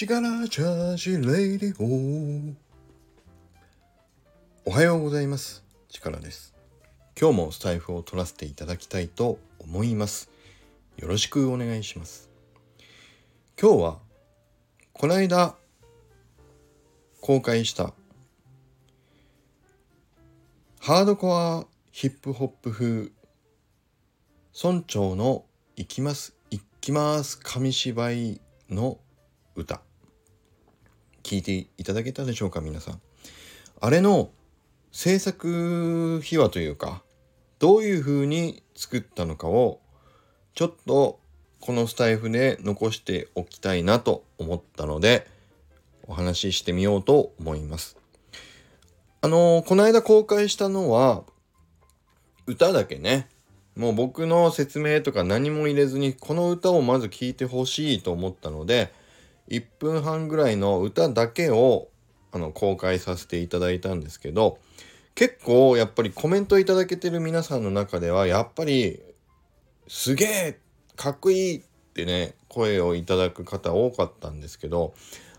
力チャージレイディオおはようございます。力です。今日もスタイフを取らせていただきたいと思います。よろしくお願いします。今日はこの間公開したハードコアヒップホップ風村長の行きます行きます紙芝居の歌。聞いていただけたでしょうか皆さん。あれの制作秘話というかどういう風に作ったのかをちょっとこのスタイフで残しておきたいなと思ったのでお話ししてみようと思います。あのー、この間公開したのは歌だけね。もう僕の説明とか何も入れずにこの歌をまず聴いてほしいと思ったので1分半ぐらいの歌だけをあの公開させていただいたんですけど結構やっぱりコメントいただけてる皆さんの中ではやっぱりすげえかっこいいってね声をいただく方多かったんですけど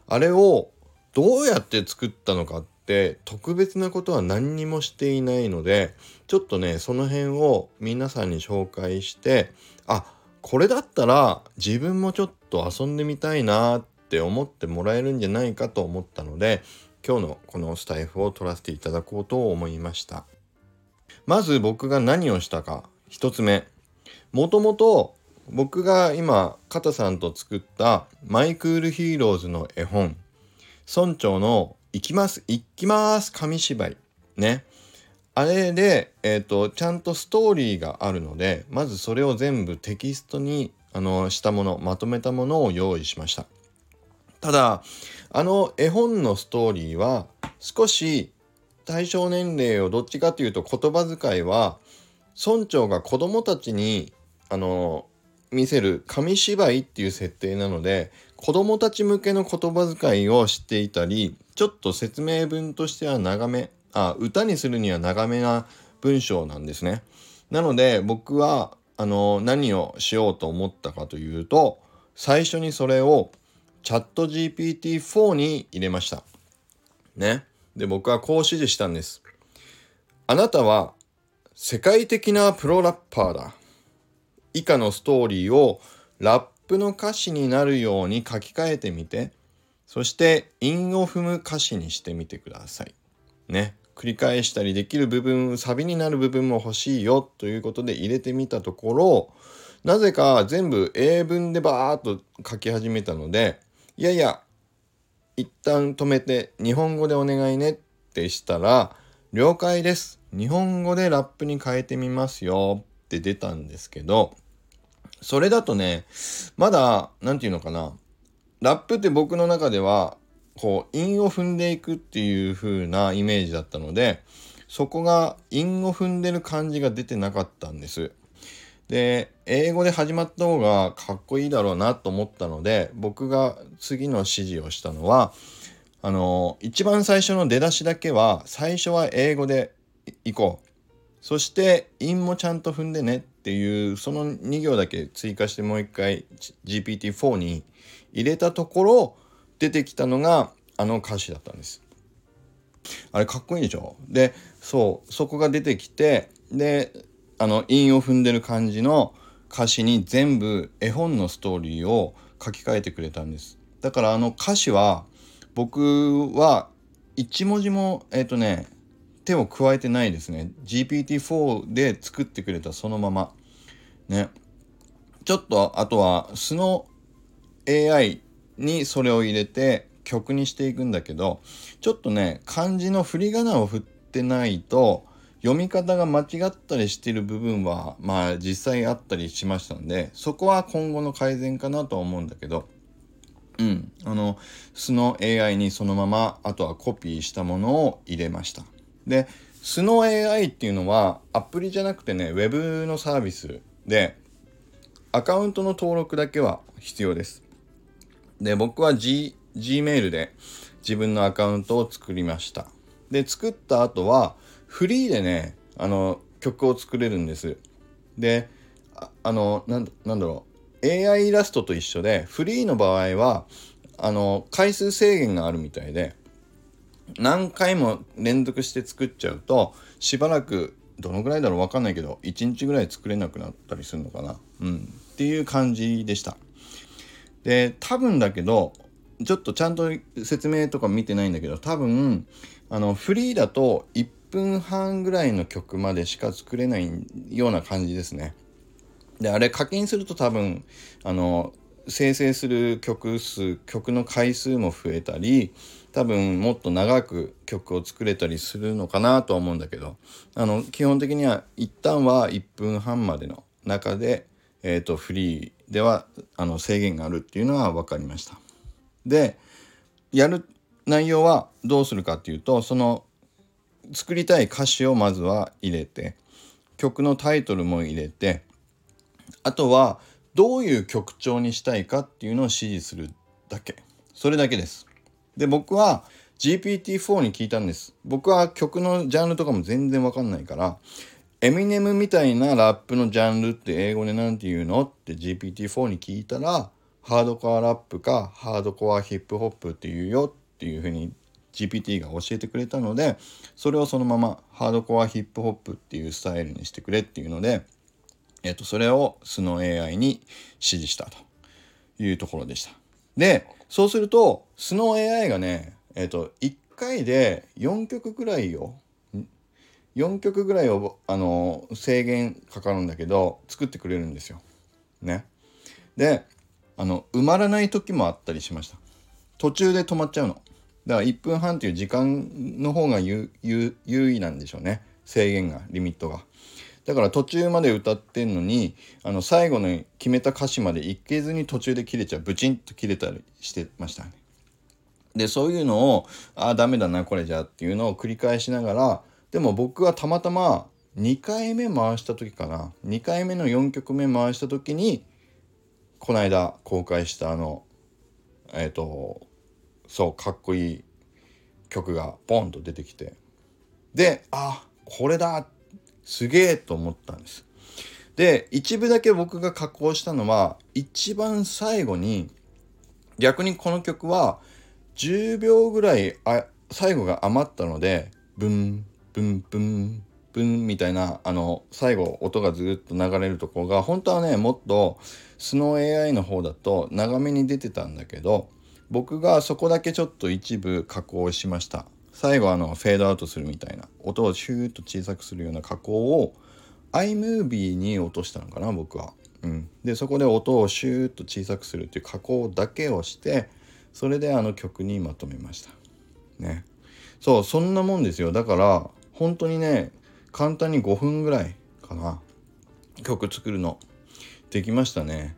あれをどうやって作ったのかって特別なことは何にもしていないのでちょっとねその辺を皆さんに紹介してあこれだったら自分もちょっと遊んでみたいなって思ってもらえるんじゃないかと思ったので今日のこのスタエフを取らせていただこうと思いました。まず僕が何をしたか。1つ目。もともと僕が今肩さんと作ったマイクールヒーローズの絵本。村長の行きます行きます紙芝居。ね。あれで、えーと、ちゃんとストーリーがあるのでまずそれを全部テキストにあのしたものまとめたものを用意しました。ただあの絵本のストーリーは少し対象年齢をどっちかというと言葉遣いは村長が子供たちにあの見せる紙芝居っていう設定なので子供たち向けの言葉遣いを知っていたりちょっと説明文としては長めあ歌にするには長めな文章なんですね。なので僕はあの何をしようと思ったかというと最初にそれをチャット GPT-4 に入れました。ね。で僕はこう指示したんです。あなたは世界的なプロラッパーだ。以下のストーリーをラップの歌詞になるように書き換えてみてそして韻を踏む歌詞にしてみてください。ね。繰り返したりできる部分サビになる部分も欲しいよということで入れてみたところなぜか全部英文でバーッと書き始めたのでいやいや一旦止めて日本語でお願いねってしたら了解です。日本語でラップに変えてみますよ。って出たんですけどそれだとねまだ何て言うのかな。ラップって僕の中ではこう韻を踏んでいくっていう風なイメージだったのでそこが韻を踏んでる感じが出てなかったんです。で英語で始まった方がかっこいいだろうなと思ったので僕が次の指示をしたのはあの一番最初の出だしだけは最初は英語でいこうそして韻もちゃんと踏んでねっていうその2行だけ追加してもう一回 GPT-4 に入れたところ出てきたのがあの歌詞だったんです。あれかっこいいでしょ？でそうそこが出てきてであの韻を踏んでる感じの歌詞に全部絵本のストーリーを書き換えてくれたんです。だからあの歌詞は僕は一文字もえっ、ー、とね手を加えてないですね。GPT-4 で作ってくれたそのまま。ね。ちょっとあとは素の AI にそれを入れて曲にしていくんだけどちょっとね漢字の振り仮名を振ってないと読み方が間違ったりしてる部分はまあ実際あったりしましたんでそこは今後の改善かなとは思うんだけど。うん。あの素の AI にそのままあとはコピーしたものを入れました。で素の AI っていうのはアプリじゃなくてね Web のサービスでアカウントの登録だけは必要です。で、僕は G、Gmail で自分のアカウントを作りました。で、作った後は、フリーでね、あの、曲を作れるんです。で、ああの、なんなんだろう。AI イラストと一緒で、フリーの場合は、あの回数制限があるみたいで何回も連続して作っちゃうとしばらくどのぐらいだろう分かんないけど1日ぐらい作れなくなったりするのかなうんっていう感じでしたで多分だけどちょっとちゃんと説明とか見てないんだけど多分あのフリーだと1分半ぐらいの曲までしか作れないような感じですねであれ課金すると多分あの生成する曲数曲の回数も増えたり多分もっと長く曲を作れたりするのかなとは思うんだけどあの基本的には一旦は1分半までの中で、えーと、フリーではあの制限があるっていうのは分かりました。でやる内容はどうするかっていうとその作りたい歌詞をまずは入れて曲のタイトルも入れてあとはどういう曲調にしたいかっていうのを指示するだけ。それだけです。で僕は GPT-4 に聞いたんです。僕は曲のジャンルとかも全然わかんないからエミネムみたいなラップのジャンルって英語で何て言うの？って GPT-4 に聞いたらハードコアラップかハードコアヒップホップって言うよっていうふうに GPT が教えてくれたのでそれをそのままハードコアヒップホップっていうスタイルにしてくれっていうのでえっと、それをスノー AI に指示したというところでした。で、そうすると、スノー AI がね、えっと、1回で4曲ぐらいを、4曲ぐらいを、あの、制限かかるんだけど、作ってくれるんですよ。ね。で、あの、埋まらない時もあったりしました。途中で止まっちゃうの。だから1分半っていう時間の方が優位なんでしょうね。制限が、リミットが。だから途中まで歌ってんのにあの最後の決めた歌詞までいけずに途中で切れちゃうブチンと切れたりしてましたね。でそういうのをああダメだなこれじゃっていうのを繰り返しながらでも僕はたまたま2回目回した時かな2回目の4曲目回した時にこの間公開したあのえっ、ー、とそうかっこいい曲がボンと出てきてであこれだすげえと思ったんです。で一部だけ僕が加工したのは一番最後に逆にこの曲は10秒ぐらいあ最後が余ったのでブンブンブンブンみたいなあの最後音がずっと流れるところが本当はねもっとスノー AI の方だと長めに出てたんだけど僕がそこだけちょっと一部加工しました最後あのフェードアウトするみたいな音をシューッと小さくするような加工を iMovie に落としたのかな僕は。うん、でそこで音をシューッと小さくするっていう加工だけをしてそれであの曲にまとめました。ね。そうそんなもんですよだから本当にね簡単に5分ぐらいかな曲作るのできましたね。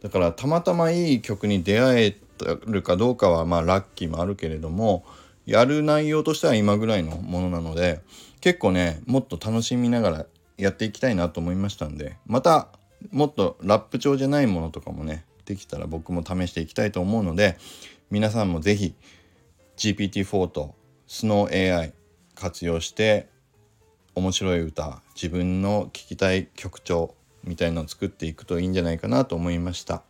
だからたまたまいい曲に出会えるかどうかはまあラッキーもあるけれどもやる内容としては今ぐらいのものなので結構ねもっと楽しみながらやっていきたいなと思いましたんでまたもっとラップ調じゃないものとかもねできたら僕も試していきたいと思うので皆さんも是非 GPT-4 と SnowAI 活用して面白い歌自分の聴きたい曲調みたいのを作っていくといいんじゃないかなと思いました。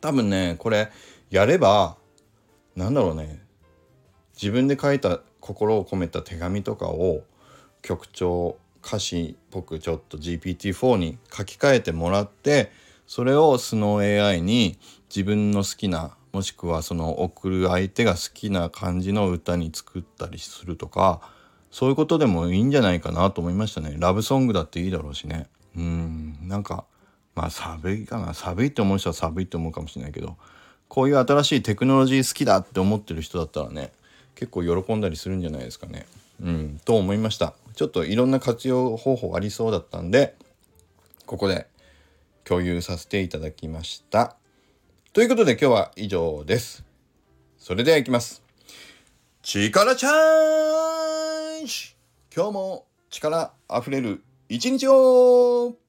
多分ねこれやればなんだろうね。自分で書いた心を込めた手紙とかを曲調歌詞っぽくちょっと GPT-4 に書き換えてもらってそれをスノー AI に自分の好きなもしくはその送る相手が好きな感じの歌に作ったりするとかそういうことでもいいんじゃないかなと思いましたねラブソングだっていいだろうしねうんなんかまあ寒いかな寒いって思う人は寒いって思うかもしれないけどこういう新しいテクノロジー好きだって思ってる人だったらね結構喜んだりするんじゃないですかね。うん、と思いました。ちょっといろんな活用方法ありそうだったんで、ここで共有させていただきました。ということで今日は以上です。それではいきます。力チャージ今日も力あふれる一日を。